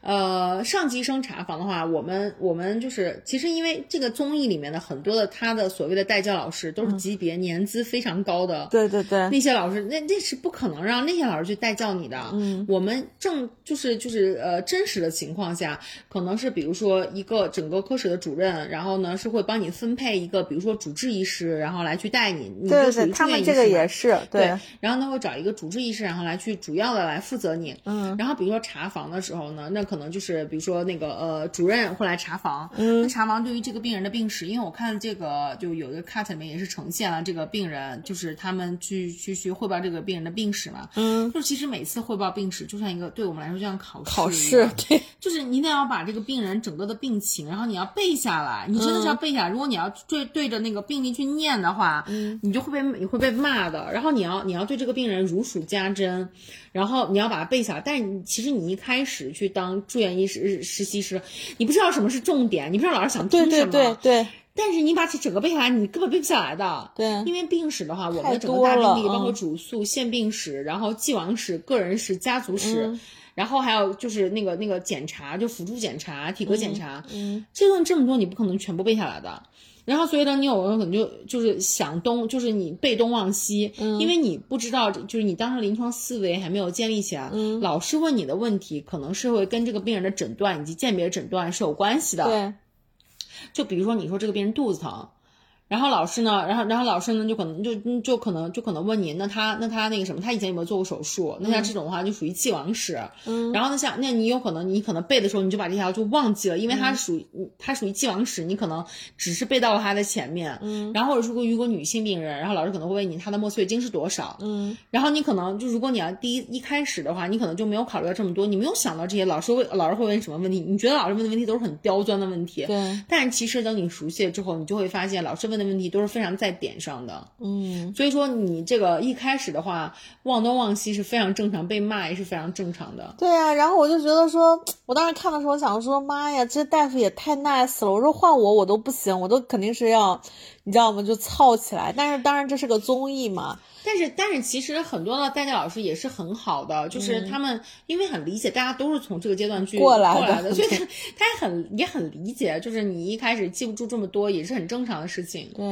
呃，上级生查房的话，我们我们就是其实因为这个综艺里面的很多的他的所谓的代教老师都是级别年资非常高的，对对对，那些老师那那是不可能让那些老师去代教你的。嗯，我们正就是就是呃真实的情况下，可能是比如说一个整个科室的主任，然后呢是会帮你分配一个比如说主治医师，然后来去带你，你对对对，就属于他们这个也是对，然后呢会找一个主治医师，然后来去主要的来负责你。嗯，然后比如说查房的时候呢，那可能就是比如说那个呃主任会来查房，嗯那查房对于这个病人的病史，因为我看这个就有一个 cut 里面也是呈现了这个病人，就是他们去去去汇报这个病人的病史嘛，嗯，就其实每次汇报病史就像一个对我们来说就像考试考试对，就是你得要把这个病人整个的病情，然后你要背下来，你真的是要背下来。如果你要对对着那个病历去念的话，嗯你就会被你会被骂的。然后你要你要对这个病人如数家珍，然后你要把它背下来。但是你其实你一开始去当住院医师实习师，你不知道什么是重点，你不知道老师想听什么。对对对但是你把这整个背下来，你根本背不下来的。对因为病史的话，我们的整个大病历，包括嗯主诉、腺病史，然后既往史、个人史、家族史，嗯然后还有就是那个那个检查，就辅助检查、体格检查，嗯，这东西这么多，你不可能全部背下来的。然后，所以呢，你有可能就就是想东，就是你背东忘西，嗯因为你不知道，就是你当时临床思维还没有建立起来。嗯老师问你的问题，可能是会跟这个病人的诊断以及鉴别诊断是有关系的。对，就比如说你说这个病人肚子疼，然后老师呢，然后然后老师呢就可能就嗯就可能就可能问你，那他那他那个什么，他以前有没有做过手术？那像这种的话就属于既往史。嗯，然后呢，像那你有可能你可能背的时候你就把这条就忘记了，因为它属于它属于既往史，你可能只是背到了它的前面。嗯，然后或者如果如果女性病人，然后老师可能会问你她的末梢月经是多少。嗯然后你可能就如果你要第一一开始的话，你可能就没有考虑到这么多，你没有想到这些老师问老师会问什么问题，你觉得老师问的问题都是很刁钻的问题。对，但是其实等你熟悉了之后，你就会发现老师问的问题都是非常在点上的。嗯所以说你这个一开始的话忘东忘西是非常正常，被骂也是非常正常的。对呀、然后我就觉得说，我当时看的时候我想说，妈呀，这大夫也太 nice 了。我说换我我都不行，我都肯定是要，你知道吗？就操起来。但是当然这是个综艺嘛，但是，但是其实很多的代教老师也是很好的，就是他们因为很理解，大家都是从这个阶段去嗯过来的来的，所以他 *laughs* 他也很也很理解，就是你一开始记不住这么多也是很正常的事情。对，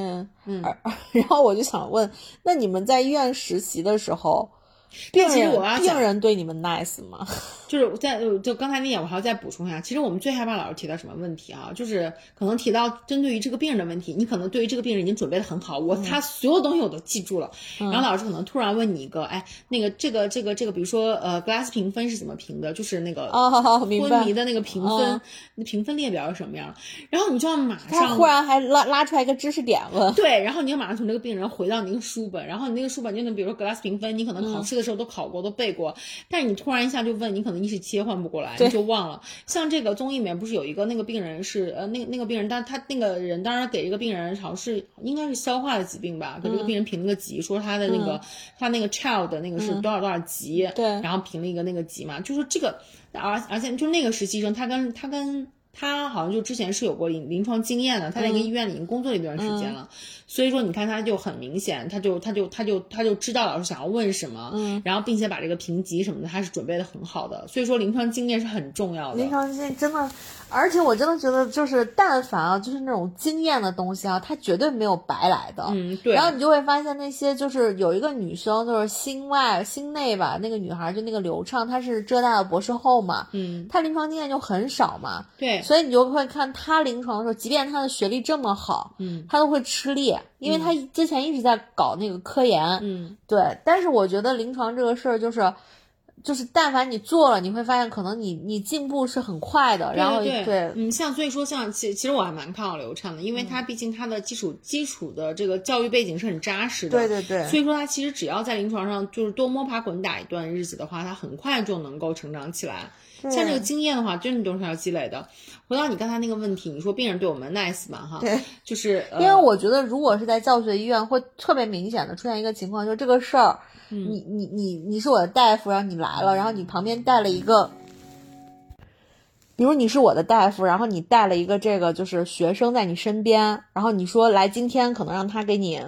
嗯 *laughs* 然后我就想问，那你们在医院实习的时候，病人我要病人对你们 nice 吗？*laughs* 就是在就刚才那点，我还要再补充一下，其实我们最害怕老师提到什么问题啊？就是可能提到针对于这个病人的问题，你可能对于这个病人已经准备的很好，我他所有东西我都记住了，然后老师可能突然问你一个，哎，那个这个这个这个，比如说呃，glass 评分是怎么评的？就是那个昏迷。的那个评分嗯，那评分列表是什么样？然后你就要马他上忽然还拉拉出来一个知识点问，对，然后你就马上从这个病人回到你那个书本，然后你那个书本就能，比如说 glass 评分，你可能考试的时候都考过，都背过，但是你突然一下就问，你可能一时切换不过来，你就忘了。像这个综艺里面不是有一个那个病人是呃，那个那个病人，但他那个人当然给这个病人好像是应该是消化的疾病吧，给这个病人评了个级，说他的那个、他那个 child 的那个是多少多少级，对然后评了一个那个级嘛，就是这个，而而且就那个实习生，他跟他跟他好像就之前是有过临临床经验的，他在一个医院里已经工作了一段时间了，所以说你看他就很明显，他就他就他就他就知道老师想要问什么，嗯，然后并且把这个评级什么的他是准备的很好的，所以说临床经验是很重要的。临床经验真的，而且我真的觉得，就是但凡啊，就是那种经验的东西啊，它绝对没有白来的。嗯，对。然后你就会发现那些就是有一个女生，就是心外心内吧，那个女孩就那个刘畅，她是浙大的博士后嘛，嗯，她临床经验就很少嘛，对。所以你就会看她临床的时候，即便她的学历这么好，嗯，她都会吃力，因为她之前一直在搞那个科研，嗯，对。但是我觉得临床这个事儿就是。就是，但凡你做了，你会发现可能你你进步是很快的。然后对，嗯，像所以说像其其实我还蛮看好刘畅的，因为他毕竟他的基础基础的这个教育背景是很扎实的。对对对。所以说他其实只要在临床上就是多摸爬滚打一段日子的话，他很快就能够成长起来。像这个经验的话，真的都是要积累的。回到你刚才那个问题，你说病人对我们 nice 嘛？哈，对，就是因为我觉得如果是在教学医院，会特别明显的出现一个情况，就是这个事儿。你你你你是我的大夫，然后你来了，然后你旁边带了一个，比如你是我的大夫，然后你带了一个这个就是学生在你身边，然后你说来今天可能让他给你，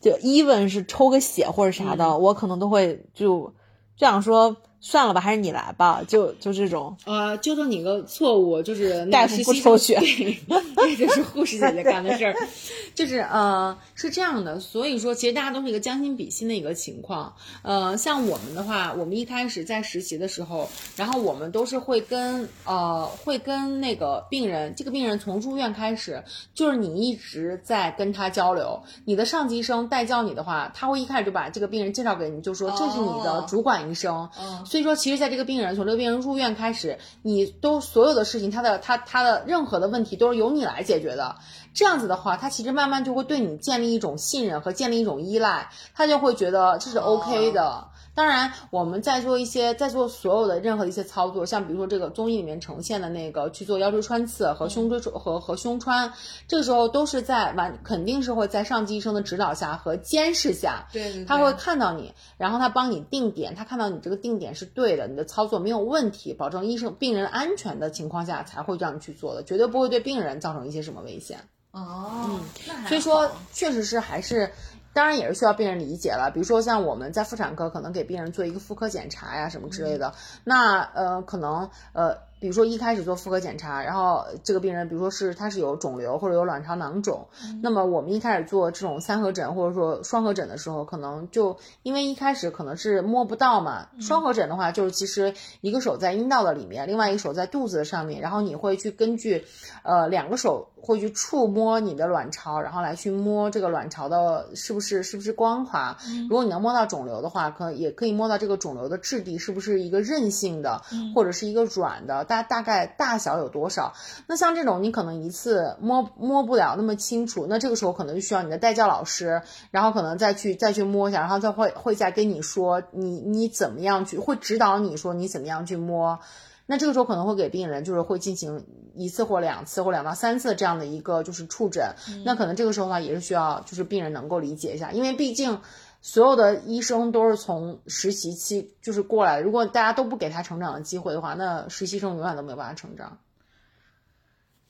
就 even 是抽个血或者啥的，我可能都会就这样说。算了吧，还是你来吧，就就这种。呃，纠正你个错误，就是大夫不抽血，对，这就是护士姐姐干的事儿。*laughs* 就是呃，是这样的，所以说其实大家都是一个将心比心的一个情况。呃，像我们的话，我们一开始在实习的时候，然后我们都是会跟呃会跟那个病人，这个病人从入院开始，就是你一直在跟他交流。你的上级医生带教你的话，他会一开始就把这个病人介绍给你，就说这是你的主管医生。所以说，其实，在这个病人从这个病人入院开始，你都所有的事情，他的他他的任何的问题都是由你来解决的。这样子的话，他其实慢慢就会对你建立一种信任和建立一种依赖，他就会觉得这是 OK 的。当然，我们在做一些，在做所有的任何一些操作，像比如说这个综艺里面呈现的那个去做腰椎穿刺和胸椎和和胸穿，这个时候都是在完，肯定是会在上级医生的指导下和监视下，对，他会看到你，然后他帮你定点，他看到你这个定点是对的，你的操作没有问题，保证医生病人安全的情况下才会这样去做的，绝对不会对病人造成一些什么危险。哦，嗯，所以说确实是还是。当然也是需要病人理解了，比如说像我们在妇产科可能给病人做一个妇科检查呀什么之类的，那呃可能呃。比如说一开始做妇科检查，然后这个病人，比如说是他是有肿瘤或者有卵巢囊肿，那么我们一开始做这种三合诊或者说双合诊的时候，可能就因为一开始可能是摸不到嘛。双合诊的话，就是其实一个手在阴道的里面，另外一个手在肚子的上面，然后你会去根据，呃，两个手会去触摸你的卵巢，然后来去摸这个卵巢的是不是是不是光滑。如果你能摸到肿瘤的话，可也可以摸到这个肿瘤的质地是不是一个韧性的，或者是一个软的。大大概大小有多少？那像这种你可能一次摸摸不了那么清楚，那这个时候可能就需要你的带教老师，然后可能再去再去摸一下，然后再会会再跟你说你你怎么样去，会指导你说你怎么样去摸。那这个时候可能会给病人就是会进行一次或两次或两到三次这样的一个就是触诊。那可能这个时候的话也是需要就是病人能够理解一下，因为毕竟。所有的医生都是从实习期就是过来。如果大家都不给他成长的机会的话，那实习生永远都没有办法成长。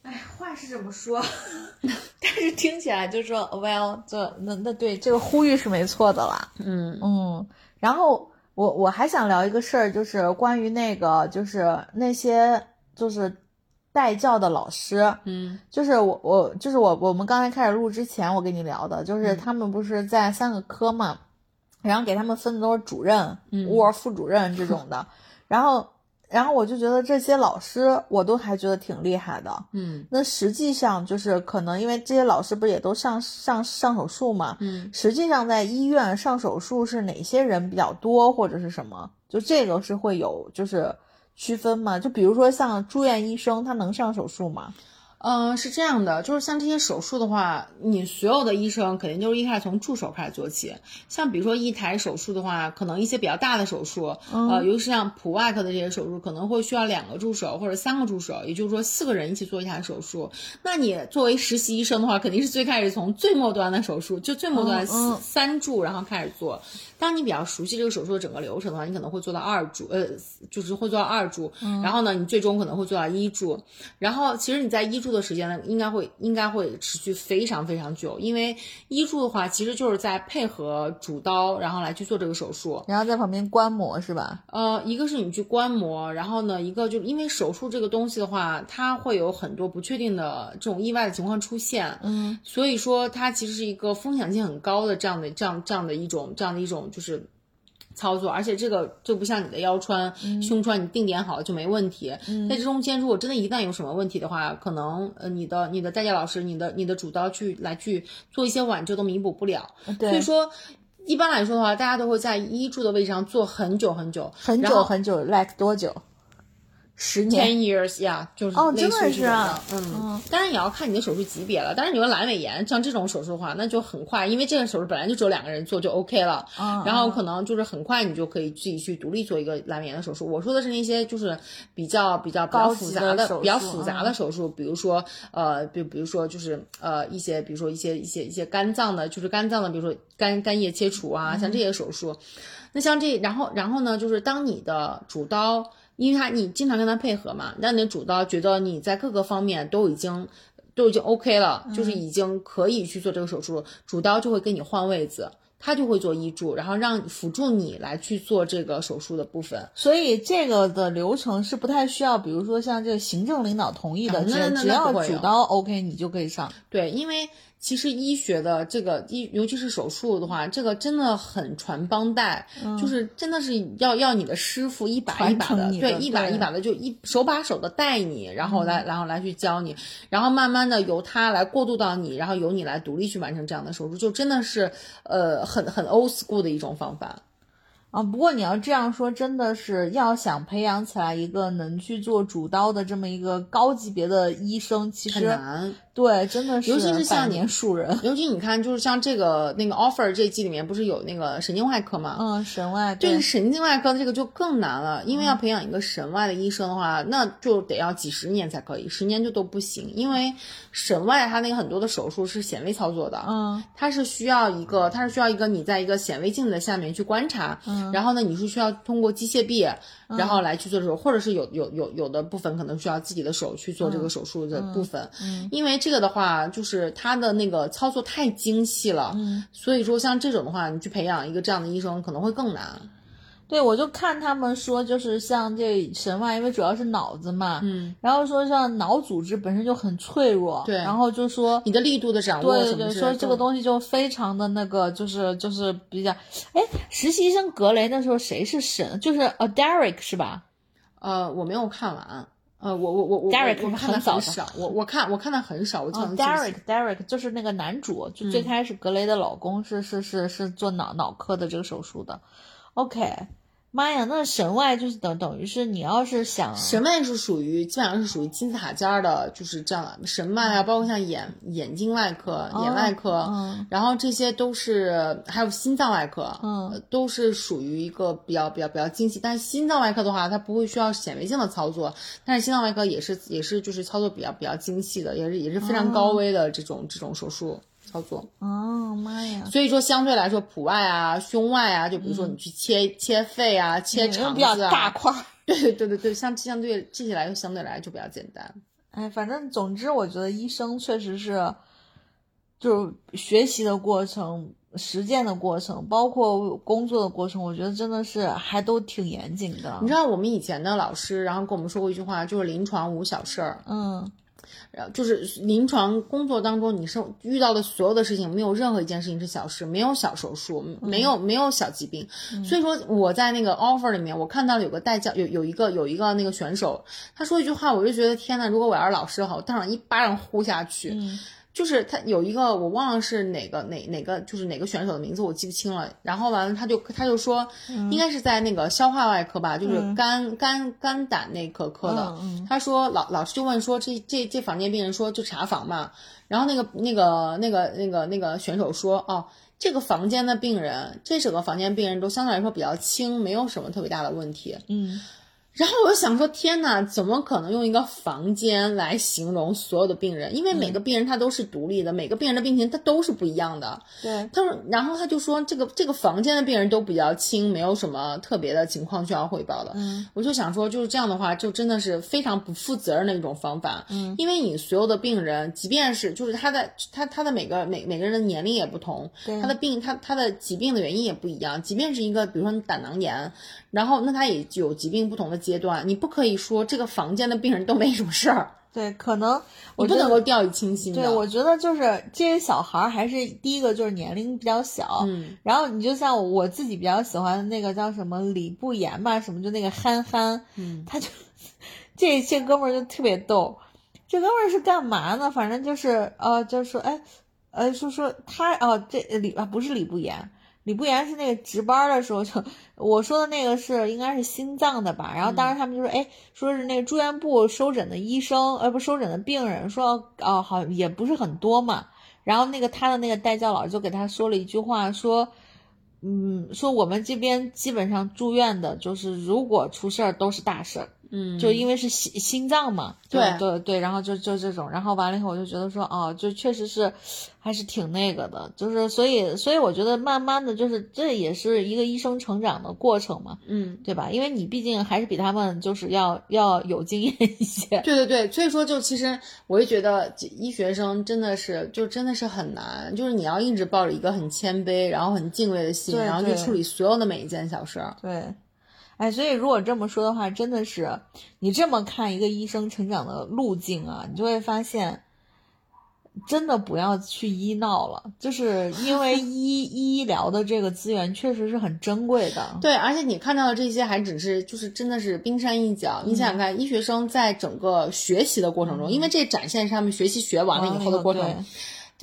哎，话是这么说，*laughs* 但是听起来就说，Well，这那那对这个呼吁是没错的啦。嗯嗯。然后我我还想聊一个事儿，就是关于那个就是那些就是带教的老师。嗯。就是我我就是我我们刚才开始录之前，我跟你聊的，就是他们不是在三个科嘛。然后给他们分的都是主任、或副主任这种的，*laughs* 然后，然后我就觉得这些老师我都还觉得挺厉害的，嗯，那实际上就是可能因为这些老师不是也都上上上手术嘛，嗯，实际上在医院上手术是哪些人比较多或者是什么，就这个是会有就是区分嘛？就比如说像住院医生，他能上手术吗？嗯，是这样的，就是像这些手术的话，你所有的医生肯定就是一开始从助手开始做起。像比如说一台手术的话，可能一些比较大的手术，呃，尤其是像普外科的这些手术，可能会需要两个助手或者三个助手，也就是说四个人一起做一台手术。那你作为实习医生的话，肯定是最开始从最末端的手术，就最末端三三助，然后开始做。当你比较熟悉这个手术的整个流程的话，你可能会做到二助，呃，就是会做到二助。然后呢，你最终可能会做到一助。然后其实你在一助的的时间呢，应该会应该会持续非常非常久，因为医助的话，其实就是在配合主刀，然后来去做这个手术，然后在旁边观摩是吧？呃，一个是你去观摩，然后呢，一个就是因为手术这个东西的话，它会有很多不确定的这种意外的情况出现，嗯，所以说它其实是一个风险性很高的这样的这样这样的一种这样的一种就是。操作，而且这个就不像你的腰穿、胸穿，你定点好了就没问题。在这中间，如果真的一旦有什么问题的话，可能呃你的你的代教老师、你的你的主刀去来去做一些挽救都弥补不了。所以说，一般来说的话，大家都会在医助的位置上坐很久很久，很久很久，like 多久？十年 ten years 呀，就是哦，真的是啊，嗯，当然也要看你的手术级别了。但是，你说阑尾炎像这种手术的话，那就很快，因为这个手术本来就只有两个人做就 OK 了，然后可能就是很快你就可以自己去独立做一个阑尾炎的手术。我说的是那些就是比较比较比较复杂的、比较复杂的手术，比如说呃，比比如说就是呃一些，比如说一些一些一些肝脏的，就是肝脏的，比如说肝肝叶切除啊，像这些手术。那像这，然后然后呢，就是当你的主刀。因为他你经常跟他配合嘛，那你的主刀觉得你在各个方面都已经都已经 OK 了，就是已经可以去做这个手术，主刀就会跟你换位子，他就会做医助，然后让辅助你来去做这个手术的部分。所以这个的流程是不太需要，比如说像这个行政领导同意的，只只要主刀 OK，你就可以上。对，因为。其实医学的这个医，尤其是手术的话，这个真的很传帮带，就是真的是要要你的师傅一把一把的，对，一把一把的就一手把手的带你，然后来然后来去教你，然后慢慢的由他来过渡到你，然后由你来独立去完成这样的手术，就真的是呃很很 old school 的一种方法。啊，不过你要这样说，真的是要想培养起来一个能去做主刀的这么一个高级别的医生，其实很难。对，真的是，尤其是像年数人。尤其你看，就是像这个那个 offer 这季里面不是有那个神经外科吗？嗯，神外。对，神经外科的这个就更难了，因为要培养一个神外的医生的话，那就得要几十年才可以，十年就都不行。因为神外它那个很多的手术是显微操作的，嗯，它是需要一个，它是需要一个你在一个显微镜的下面去观察，嗯，然后呢，你是需要通过机械臂，然后来去做手术，或者是有有有有的部分可能需要自己的手去做这个手术的部分，嗯，因为这个的话就。是他的那个操作太精细了，嗯，所以说像这种的话，你去培养一个这样的医生可能会更难。对，我就看他们说，就是像这神外，因为主要是脑子嘛，嗯，然后说像脑组织本身就很脆弱，对，然后就说你的力度的掌握对对对，说这个东西就非常的那个，就是就是比较，哎，实习生格雷那时候谁是神？就是呃 Derek 是吧？呃，我没有看完。呃，我我我我 Derek 看的很少，我我看我看的很少，我记得 Derek Derek 就是那个男主，就最开始格雷的老公是是是是做脑脑科的这个手术的，OK。妈呀，那神外就是等等于是你要是想神外是属于基本上是属于金字塔尖儿的，就是这样神外啊，包括像眼眼睛外科、眼外科，然后这些都是还有心脏外科，嗯，都是属于一个比较比较比较精细。但是心脏外科的话，它不会需要显微镜的操作，但是心脏外科也是也是就是操作比较比较精细的，也是也是非常高危的这种这种手术。操作哦妈呀！所以说相对来说，普外啊、胸外啊，就比如说你去切切肺啊、切肠子啊，大块 *laughs* 儿。对对对对，相相对这些来说，相对来就比较简单。哎，反正总之，我觉得医生确实是，就是学习的过程、实践的过程，包括工作的过程，我觉得真的是还都挺严谨的。你知道我们以前的老师，然后跟我们说过一句话，就是临床无小事儿。嗯。然后就是临床工作当中，你是遇到的所有的事情，没有任何一件事情是小事，没有小手术，没有没有小疾病。所以说我在那个 offer 里面，我看到有个代教，有有一个有一个那个选手，他说一句话，我就觉得天呐，如果我要是老师的话，我当场一巴掌呼下去。就是他有一个我忘了是哪个哪哪个就是哪个选手的名字我记不清了，然后完了他就他就说应该是在那个消化外科吧，就是肝肝肝胆内科科的。他说老老师就问说这这这房间病人说就查房嘛，然后那个那个那个那个那个选手说哦这个房间的病人这整个房间病人都相对来说比较轻，没有什么特别大的问题。嗯。然后我就想说，天呐，怎么可能用一个房间来形容所有的病人？因为每个病人他都是独立的，每个病人的病情他都是不一样的。对，他说，然后他就说，这个这个房间的病人都比较轻，没有什么特别的情况需要汇报的。嗯，我就想说，就是这样的话，就真的是非常不负责任的一种方法。嗯，因为你所有的病人，即便是就是他的他他的每个每每个人的年龄也不同，对他的病他他的疾病的原因也不一样。即便是一个比如说你胆囊炎，然后那他也有疾病不同的阶段，你不可以说这个房间的病人都没什么事儿，对，可能你不。能够掉以轻心。对，我觉得就是这些小孩儿，还是第一个就是年龄比较小，嗯然后你就像我自己比较喜欢的那个叫什么李不言吧，什么就那个憨憨，嗯他就这这哥们儿就特别逗，这哥们儿是干嘛呢？反正就是呃，就是说哎，呃，说说他哦，这李啊不是李不言，李不言是那个值班的时候就我说的那个是应该是心脏的吧，然后当时他们就说哎，说是那个住院部收诊的医生呃不收诊的病人说哦好也不是很多嘛，然后那个他的那个代教老师就给他说了一句话说。嗯，说我们这边基本上住院的，就是如果出事儿都是大事儿，嗯，就因为是心心脏嘛，对对对，然后就就这种，然后完了以后我就觉得说，哦，就确实是，还是挺那个的，就是所以所以我觉得慢慢的就是这也是一个医生成长的过程嘛，嗯。对吧？因为你毕竟还是比他们就是要要有经验一些，*laughs* 对对对，所以说就其实我就觉得医学生真的是就真的是很难，就是你要一直抱着一个很谦卑，然后很敬畏的心，对然后去处理所有的每一件小事儿。对。哎，所以如果这么说的话，真的是你这么看一个医生成长的路径啊，你就会发现，真的不要去医闹了，就是因为 *laughs* 医医疗的这个资源确实是很珍贵的。对，而且你看到的这些还只是就是真的是冰山一角。你想想看，医学生在整个学习的过程中，因为这展现是他们学习学完了以后的过程。对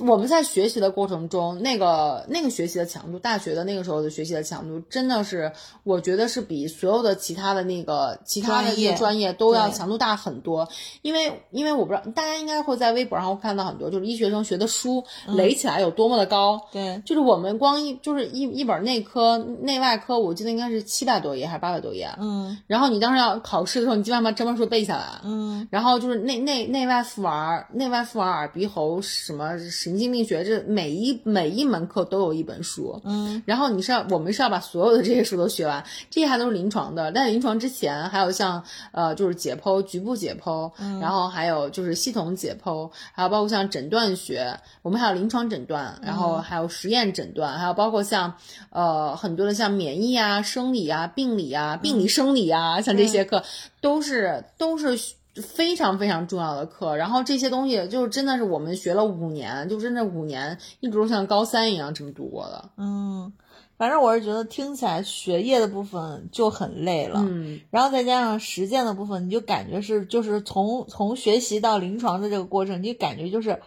我们在学习的过程中，那个那个学习的强度，大学的那个时候的学习的强度，真的是我觉得是比所有的其他的那个其他的专业那个专业都要强度大很多。因为因为我不知道大家应该会在微博上会看到很多，就是医学生学的书垒起来有多么的高。对就是我们光一就是一一本内科内外科，我记得应该是七百多页还是八百多页。嗯然后你当时要考试的时候，你基本上把这本书背下来。嗯然后就是内内内外妇儿、内外妇儿耳鼻喉什么神经病学，这每一每一门课都有一本书。嗯然后你是要我们是要把所有的这些书都学完，这些还都是临床的。但是临床之前还有像呃就是解剖、局部解剖，然后还有就是系统解剖，还有包括像诊断学，我们还有临床诊断，然后还有实验诊断，还有包括像呃很多的像免疫啊、生理啊、病理啊、病理生理啊，像这些课都是都是。非常非常重要的课，然后这些东西就是真的是我们学了五年，就真的五年一直都像高三一样这么度过的。嗯，反正我是觉得听起来学业的部分就很累了。嗯，然后再加上实践的部分，你就感觉是就是从从学习到临床的这个过程，你感觉就是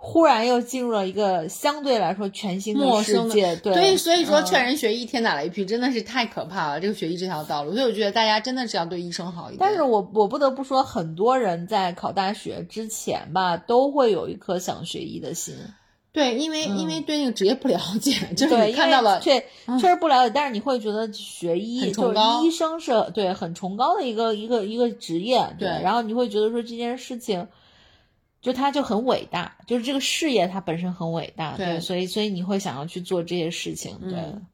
忽然又进入了一个相对来说全新陌生的世界。对，对，所以说嗯劝人学医天打雷劈真的是太可怕了，这个学医这条道路。所以我觉得大家真的是要对医生好一点。但是我我不得不说，很多人在考大学之前吧，都会有一颗想学医的心。对，因为、因为对那个职业不了解，就是，你看到了，确确实不了解，但是你会觉得学医就是医生是对很崇高的一个一个一个职业，对，对然后你会觉得说这件事情。就他就很伟大，就是这个事业它本身很伟大，对所以所以你会想要去做这些事情，对。嗯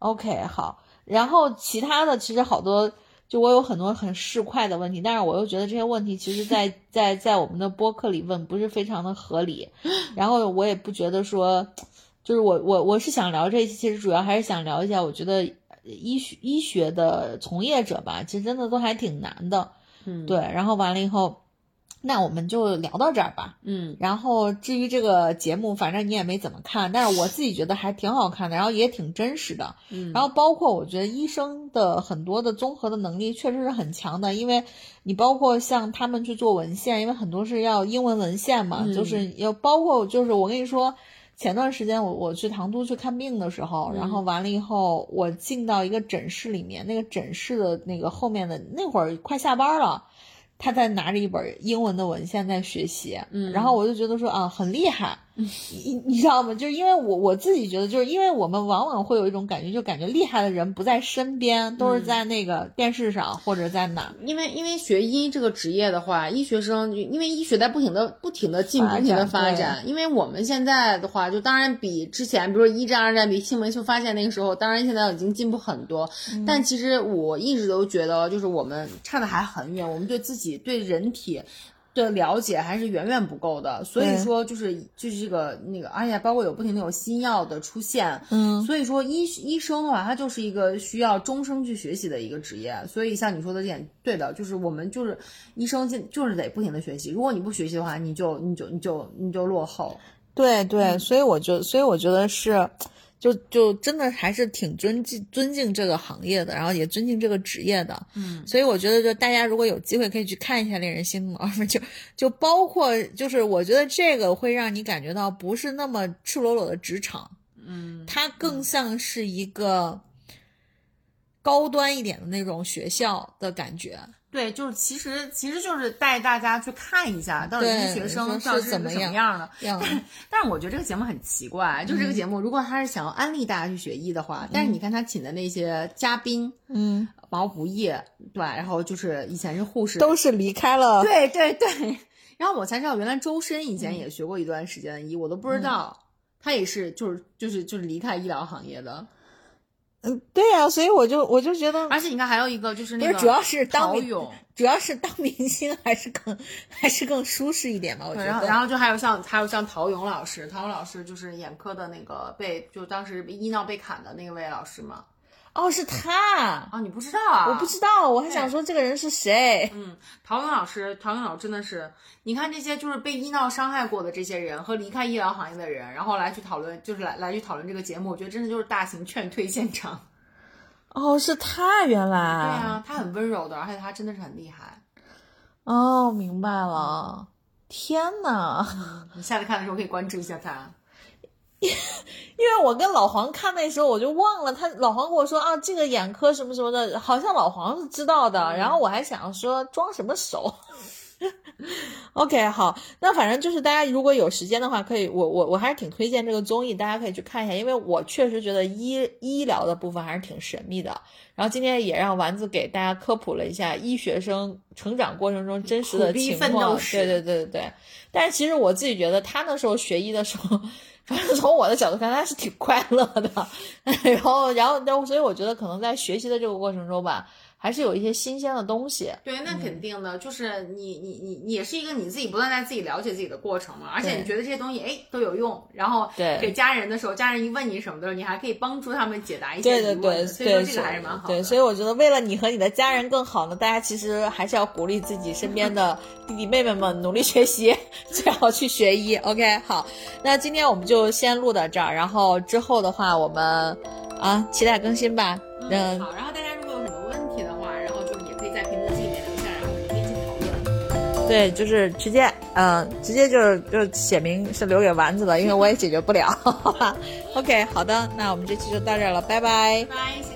OK，好，然后其他的其实好多，就我有很多很市侩的问题，但是我又觉得这些问题其实在 *laughs* 在在我们的播客里问不是非常的合理，*laughs* 然后我也不觉得说，就是我我我是想聊这一期，其实主要还是想聊一下，我觉得医学医学的从业者吧，其实真的都还挺难的，嗯，对，然后完了以后，那我们就聊到这儿吧。嗯然后至于这个节目，反正你也没怎么看，但是我自己觉得还挺好看的，然后也挺真实的。嗯，然后包括我觉得医生的很多的综合的能力确实是很强的，因为你包括像他们去做文献，因为很多是要英文文献嘛，嗯就是要包括就是我跟你说。前段时间我我去唐都去看病的时候，然后完了以后，我进到一个诊室里面，那个诊室的那个后面的那会儿快下班了，他在拿着一本英文的文献在学习，嗯。然后我就觉得说啊很厉害，你你知道吗？就是因为我我自己觉得，就是因为我们往往会有一种感觉，就感觉厉害的人不在身边，都是在那个电视上或者在哪。因为因为学医这个职业的话，医学生因为医学在不停的不停的进步，不停的发展。因为我们现在的话，就当然比之前，比如说一战、二战，比新闻秀发现那个时候，当然现在已经进步很多。但其实我一直都觉得，就是我们差的还很远，我们对自己对人体。的了解还是远远不够的，所以说就是就是这个那个，而且包括有不停的有新药的出现，嗯，所以说医医生的话，他就是一个需要终生去学习的一个职业。所以像你说的这点，对的，就是我们就是医生就就是得不停的学习。如果你不学习的话，你就你就你就你就落后。对对，所以我就所以我觉得是。就就真的还是挺尊敬尊敬这个行业的，然后也尊敬这个职业的，嗯，所以我觉得就大家如果有机会可以去看一下《令人心动的 offer》，*laughs* 就就包括就是我觉得这个会让你感觉到不是那么赤裸裸的职场，嗯，它更像是一个高端一点的那种学校的感觉。对，就是其实其实就是带大家去看一下，到底医学生到底是怎么样的。但但是我觉得这个节目很奇怪，就这个节目，如果他是想要安利大家去学医的话，但是你看他请的那些嘉宾，嗯，毛不易，对，然后就是以前是护士，都是离开了。对对对，然后我才知道原来周深以前也学过一段时间的医，我都不知道，他也是就是就是就是离开医疗行业的。嗯，对呀，所以我就我就觉得，而且你看还有一个就是那个，主要是当勇，主要是当明星还是更还是更舒适一点吧，我觉得。然后然后就还有像还有像陶勇老师，陶勇老师就是眼科的那个被就当时医闹被砍的那位老师嘛。哦，是他啊，你不知道啊？我不知道，我还想说这个人是谁。嗯，陶勇老师，陶勇老师真的是，你看这些就是被医闹伤害过的这些人和离开医疗行业的人，然后来去讨论，就是来来去讨论这个节目，我觉得真的就是大型劝退现场。*laughs* 哦，是他原来。对啊，他很温柔的，而且他真的是很厉害。哦，明白了。天呐，你下次看的时候可以关注一下他。*laughs* 因为我跟老黄看那时候，我就忘了他老黄跟我说啊，这个眼科什么什么的，好像老黄是知道的。然后我还想说装什么熟。*laughs* OK，好，那反正就是大家如果有时间的话，可以我我我还是挺推荐这个综艺，大家可以去看一下，因为我确实觉得医医疗的部分还是挺神秘的。然后今天也让丸子给大家科普了一下医学生成长过程中真实的情况。对对对对对。但是其实我自己觉得，他那时候学医的时候。反正从我的角度看，他是挺快乐的。*laughs* 然后，然后，然后，所以我觉得可能在学习的这个过程中吧。还是有一些新鲜的东西，对，那肯定的，就是你你你你也是一个你自己不断在自己了解自己的过程嘛，而且你觉得这些东西哎都有用，然后对给家人的时候，家人一问你什么的时候，你还可以帮助他们解答一些疑问，所以说这个还是蛮好的。对，所以我觉得为了你和你的家人更好呢，大家其实还是要鼓励自己身边的弟弟妹妹们努力学习，*laughs* 最好去学医。OK，好，那今天我们就先录到这儿，然后之后的话我们啊期待更新吧。嗯，好，然后大家。对，就是直接，嗯，直接就是就写明是留给丸子的，因为我也解决不了。*laughs* OK，好的，那我们这期就到这儿了，拜拜。拜。